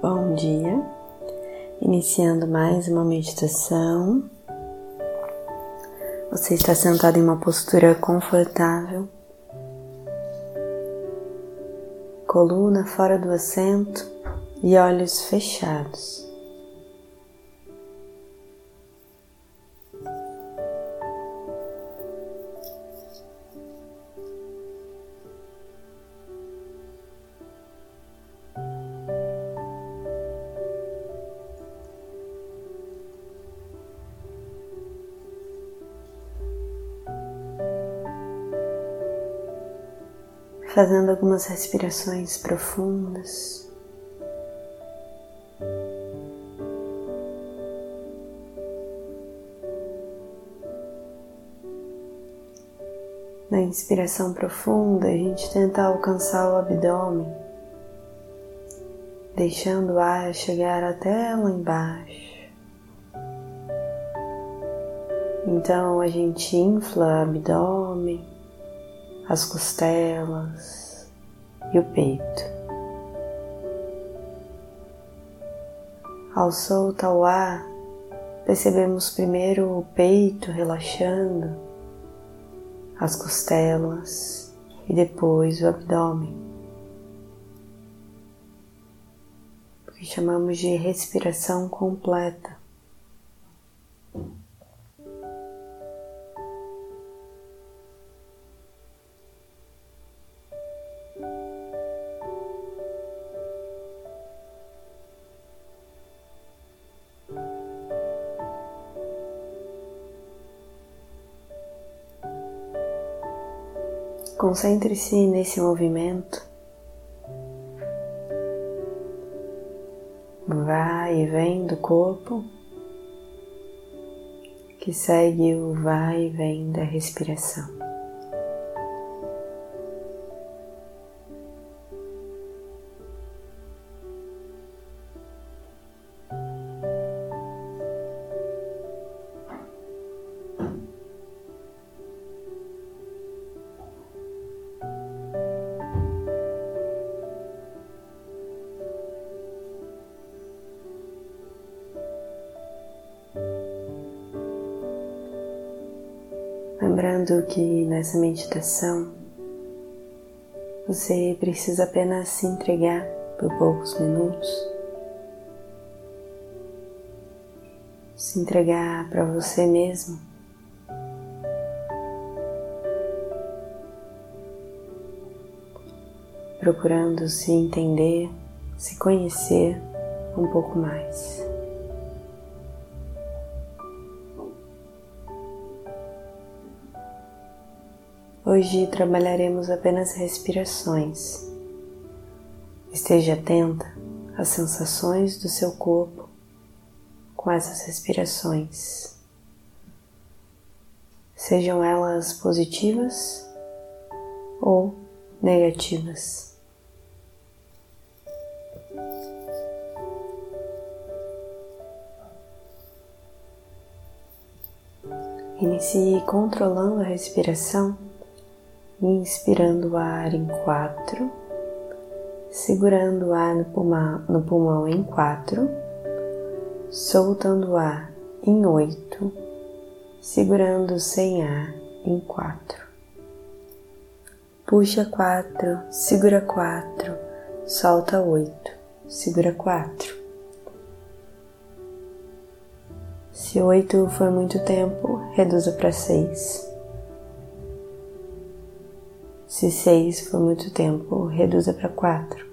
Bom dia, iniciando mais uma meditação. Você está sentado em uma postura confortável, coluna fora do assento e olhos fechados. Fazendo algumas respirações profundas. Na inspiração profunda, a gente tenta alcançar o abdômen, deixando o ar chegar até lá embaixo. Então a gente infla o abdômen as costelas e o peito. Ao soltar o ar, percebemos primeiro o peito relaxando, as costelas e depois o abdômen. O que chamamos de respiração completa. Concentre-se nesse movimento. Vai e vem do corpo, que segue o vai e vem da respiração. Lembrando que nessa meditação você precisa apenas se entregar por poucos minutos, se entregar para você mesmo. Procurando se entender, se conhecer um pouco mais. Hoje trabalharemos apenas respirações. Esteja atenta às sensações do seu corpo com essas respirações. Sejam elas positivas ou negativas. Inicie controlando a respiração inspirando o ar em quatro, segurando o ar no pulmão, no pulmão em quatro, soltando o ar em oito, segurando sem ar em quatro. Puxa quatro, segura quatro, solta oito, segura quatro. Se oito for muito tempo, reduza para seis. Se seis for muito tempo, reduza para quatro.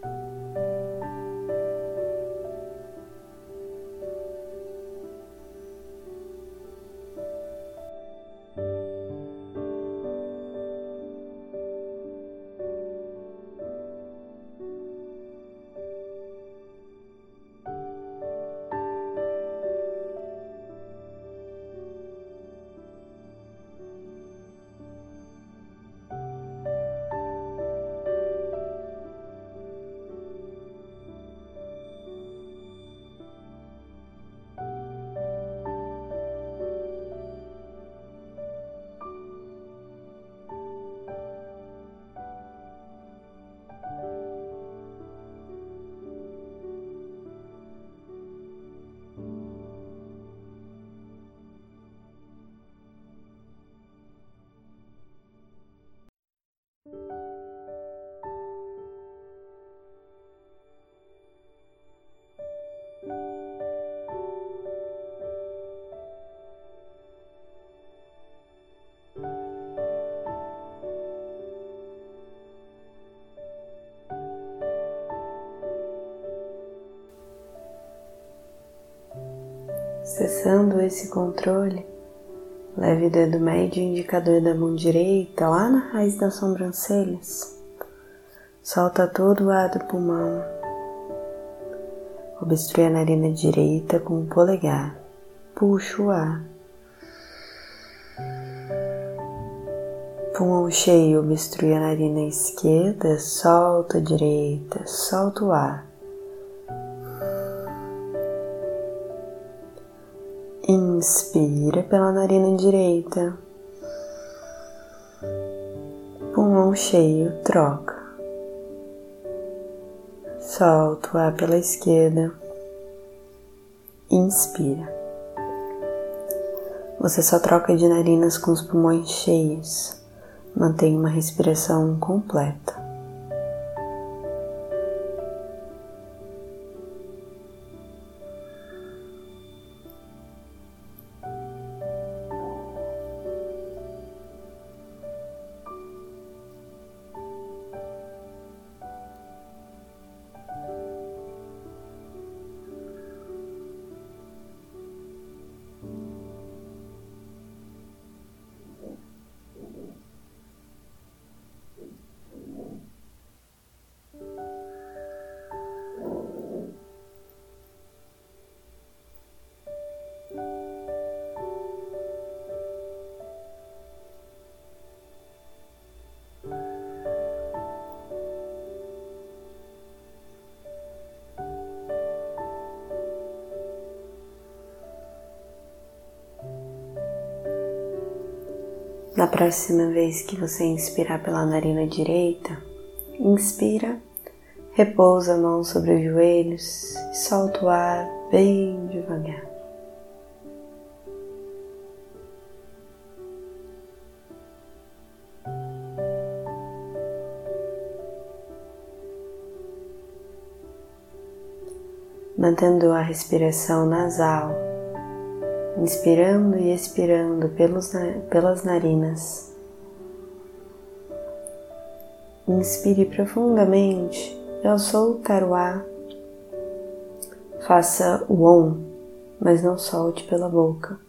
Acessando esse controle, leve o dedo médio indicador da mão direita lá na raiz das sobrancelhas. Solta todo o ar do pulmão. Obstrui a narina direita com o polegar. Puxa o ar. Pulmão cheio, obstrui a narina esquerda, solta a direita, solta o ar. Inspira pela narina direita. Pulmão cheio, troca. Solta o ar pela esquerda. Inspira. Você só troca de narinas com os pulmões cheios. Mantenha uma respiração completa. Na próxima vez que você inspirar pela narina direita, inspira, repousa a mão sobre os joelhos e solta o ar bem devagar. Mantendo a respiração nasal inspirando e expirando pelos, pelas narinas. Inspire profundamente ao soltar o ar, faça o OM, mas não solte pela boca,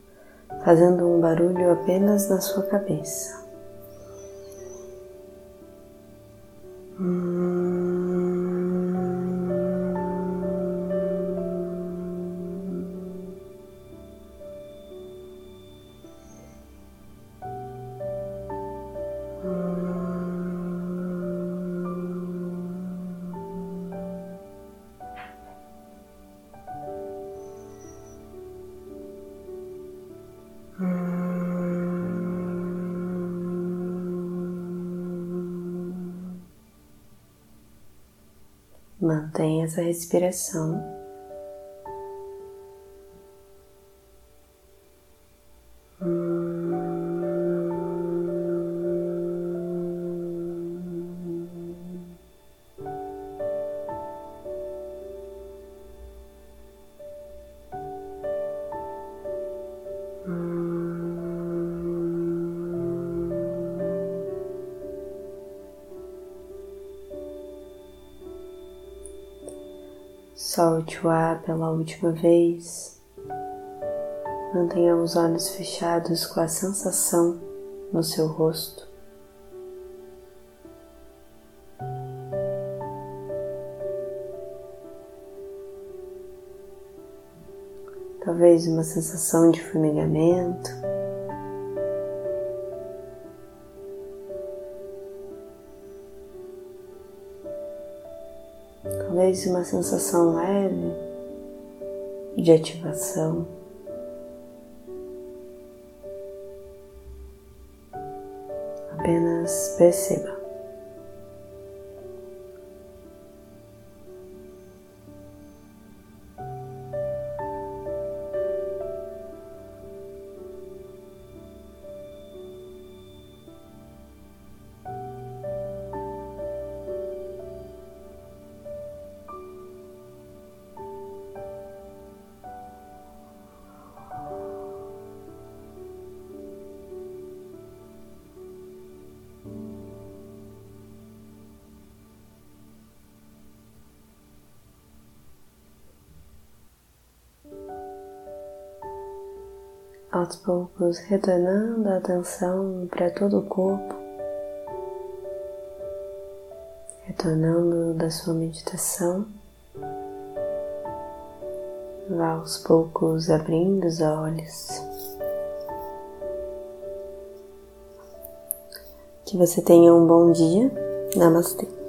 fazendo um barulho apenas na sua cabeça. Mantenha essa respiração. Solte o ar pela última vez. Mantenha os olhos fechados com a sensação no seu rosto. Talvez uma sensação de formigamento. Talvez uma sensação leve de ativação. Apenas perceba. Aos poucos retornando a atenção para todo o corpo, retornando da sua meditação. Vá aos poucos abrindo os olhos. Que você tenha um bom dia. Namastê.